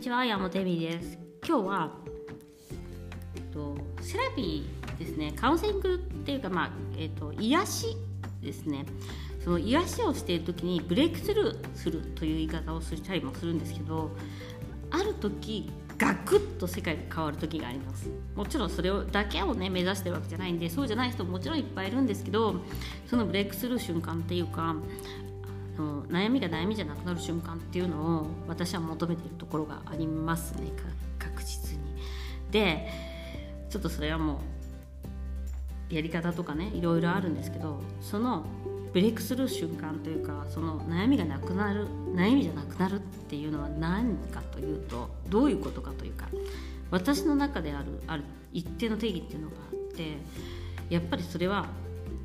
にちは山本恵美です。今日は、えっと、セラピーですね。カウンセリングっていうか、まあえっと、癒しですね。その癒しをしている時にブレイクスルーするという言い方をしたりもするんですけどある時ガクッと世界が変わる時があります。もちろんそれをだけをね目指してるわけじゃないんでそうじゃない人ももちろんいっぱいいるんですけどそのブレイクスルー瞬間っていうかの悩みが悩みじゃなくなる瞬間っていうのを私は求めてるところがありますね確実に。でちょっとそれはもうやり方とかねいろいろあるんですけどそのブレイクスルー瞬間というかその悩みがなくなる悩みじゃなくなるっていうのは何かというとどういうことかというか私の中であるある一定の定義っていうのがあってやっぱりそれは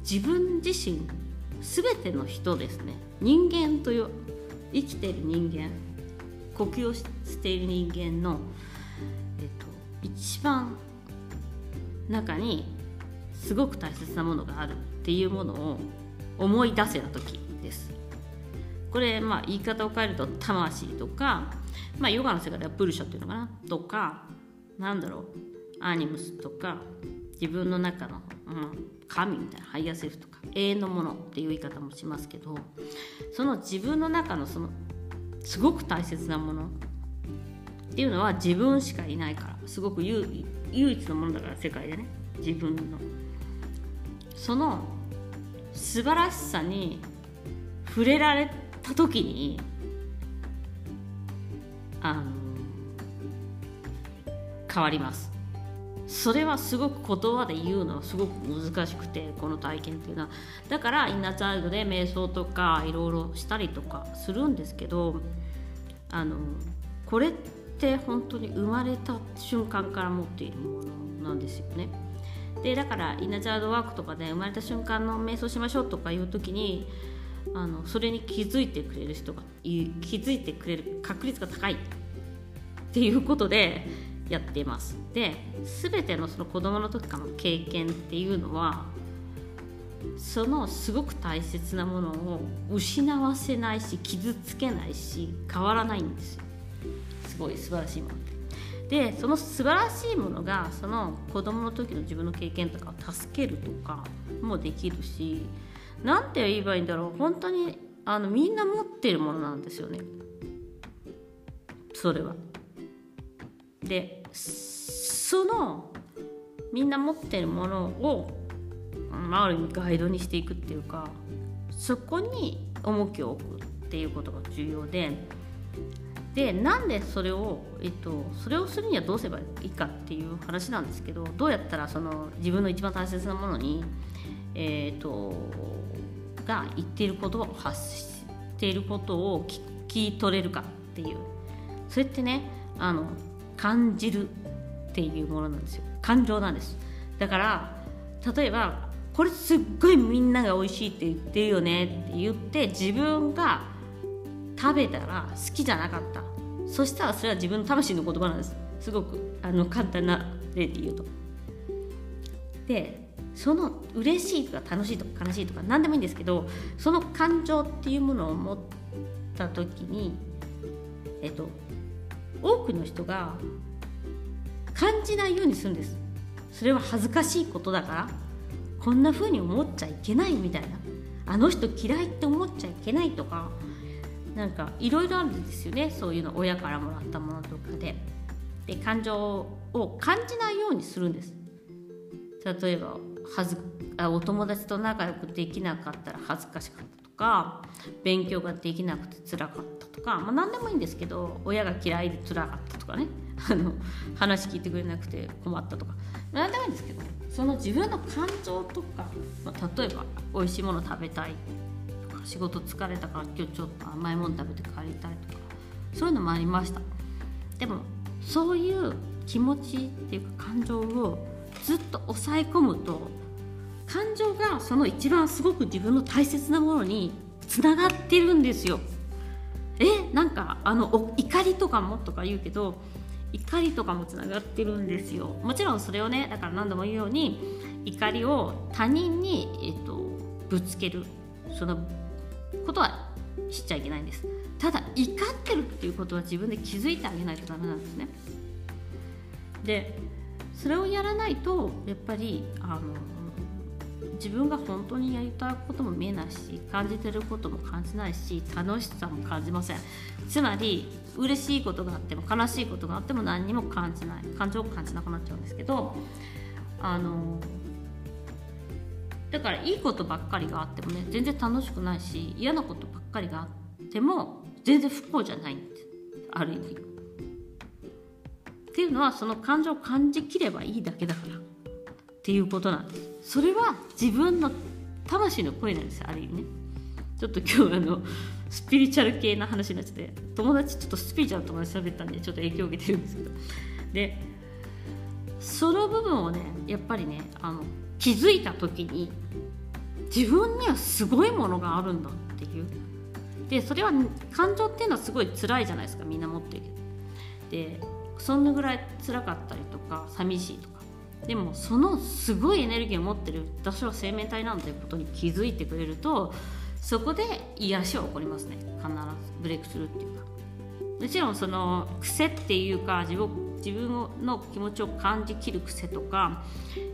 自分自身全ての人ですね。人間という生きている人間呼吸をしている人間の、えっと、一番中にすごく大切なものがあるっていうものを思い出せた時です。これまあ言い方を変えると魂とか、まあ、ヨガの世界ではプルシャっていうのかな？とかなんだろう？アニムスとか自分の中の、うん、神みたいなハイヤーセルフとか永遠のものっていう言い方もしますけどその自分の中のそのすごく大切なものっていうのは自分しかいないからすごく唯一のものだから世界でね。自分の。その素晴らしさに触れられた時にあの変わります。それはすごく言葉で言うのはすごく難しくてこの体験っていうのはだからインナーチャイルドで瞑想とかいろいろしたりとかするんですけどあのこれって本当に生まれた瞬間から持っているものなんですよね。でだからインナーチャイルドワークとかで生まれた瞬間の瞑想しましょうとかいう時にあのそれに気づいてくれる人が気づいてくれる確率が高いっていうことでやっています。で全てのその子供の時からの経験っていうのはそのすごく大切なものを失わせないし傷つけないし変わらないんですよ。すごい素晴らしいもので。その素晴らしいものがその子供の時の自分の経験とかを助けるとかもできるし何て言えばいいんだろう。本当にあのみんな持ってるものなんですよね。それは。でそのみんな持ってるものを、まあ、ある意味ガイドにしていくっていうかそこに重きを置くっていうことが重要ででなんでそれを、えっと、それをするにはどうすればいいかっていう話なんですけどどうやったらその自分の一番大切なものに、えー、っとが言っていることを発していることを聞き取れるかっていう。それってねあの感じるっていうものなんですよ。感情なんです。だから例えばこれすっごいみんなが美味しいって言ってるよねって言って自分が食べたら好きじゃなかった。そしたらそれは自分の魂の言葉なんです。すごくあの簡単な例で言うと。でその嬉しいとか楽しいとか悲しいとか何でもいいんですけどその感情っていうものを持った時にえっと多くの人が感じないようにするんです。それは恥ずかしいことだから。こんな風に思っちゃいけないみたいな。あの人嫌いって思っちゃいけないとか。なんかいろいろあるんですよね。そういうの。親からもらったものとかで。で感情を感じないようにするんです。例えばはずあお友達と仲良くできなかったら恥ずかしかった。か勉強ができなくて辛かったとか、まあ、何でもいいんですけど親が嫌いで辛かったとかね。あの話聞いてくれなくて困ったとか。何でもいいんですけどその自分の感情とか、まあ、例えば美味しいもの食べたいとか仕事疲れたから今日ちょっと甘いもの食べて帰りたいとかそういうのもありました。でもそういう気持ちっていうか感情をずっと抑え込むと感情がその一番すごく自分の大切なものにつながってるんですよ。えなんかあの怒りとかもとか言うけど怒りとかもつながってるんですよ。もちろんそれをねだから何度も言うように怒りを他人に、えっと、ぶつけるそのことはしちゃいけないんです。ただ怒ってるっていうことは自分で気づいてあげないとダメなんですねでそれをやらないとやっぱりあの自分が本当にやりたいことも見えないし感じてることも感じないし楽しさも感じません。つまり嬉しいことがあっても悲しいことがあっても何にも感じない。感情を感じなくなっちゃうんですけどあのだからいいことばっかりがあってもね全然楽しくないし嫌なことばっかりがあっても全然不幸じゃないんですある意味。っていうのはその感情を感じきればいいだけだから。っていうことなんです。それは自分の魂の声なんですある意味ね。ちょっと今日あのスピリチュアル系な話になっちゃって友達ちょっとスピリチュアルの友達喋ったんでちょっと影響を受けてるんですけど。でその部分をねやっぱりねあの気づいた時に自分にはすごいものがあるんだっていう。でそれは感情っていうのはすごい辛いじゃないですかみんな持ってる。けどでそんなぐらい辛かったりとか寂しいとか。でもそのすごいエネルギーを持ってる私は生命体なんていうことに気づいてくれるとそこで癒しは起こりますね必ずブレイクするっていうかもちろんその癖っていうか自分自分の気持ちを感じきる癖とか、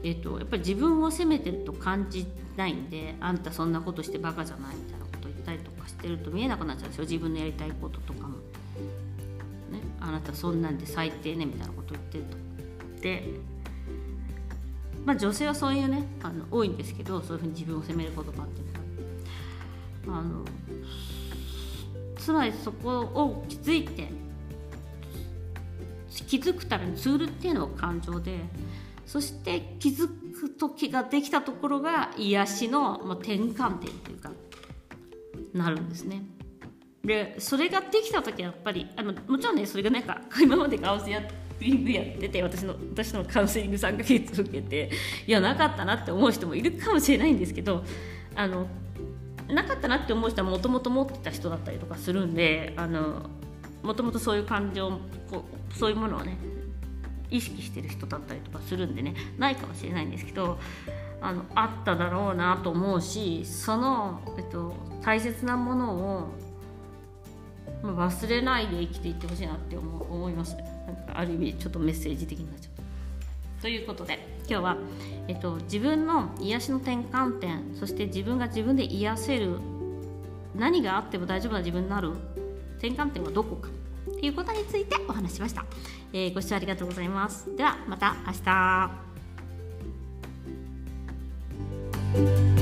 えーと、やっぱり自分を責めてると感じないんであんたそんなことしてバカじゃないみたいなこと言ったりとかしてると見えなくなっちゃうんですよ自分のやりたいこととかも。ね、あなたそんなんで最低ねみたいなこと言ってると。でまあ女性はそういうねあの多いんですけどそういうふうに自分を責めることがあってあのつまりそこを気づいて気づくためのツールっていうのは感情でそして気づく時ができたところが癒しの、まあ、転換点というかなるんですね。でそれができた時はやっぱりあのもちろんねそれがなんか今までカウンセリングやってて私の私のカウンセリング3ヶ月受けていやなかったなって思う人もいるかもしれないんですけどあのなかったなって思う人はもともと持ってた人だったりとかするんでもともとそういう感情こうそういうものをね意識してる人だったりとかするんでねないかもしれないんですけどあのあっただろうなと思うしその、えっと、大切なものを忘れないで生きていってほしいなって思いますなんかある意味ちょっとメッセージ的になっちゃうということで今日は、えっと、自分の癒しの転換点そして自分が自分で癒せる何があっても大丈夫な自分になる転換点はどこかということについてお話ししました、えー、ご視聴ありがとうございます。ではまた明日。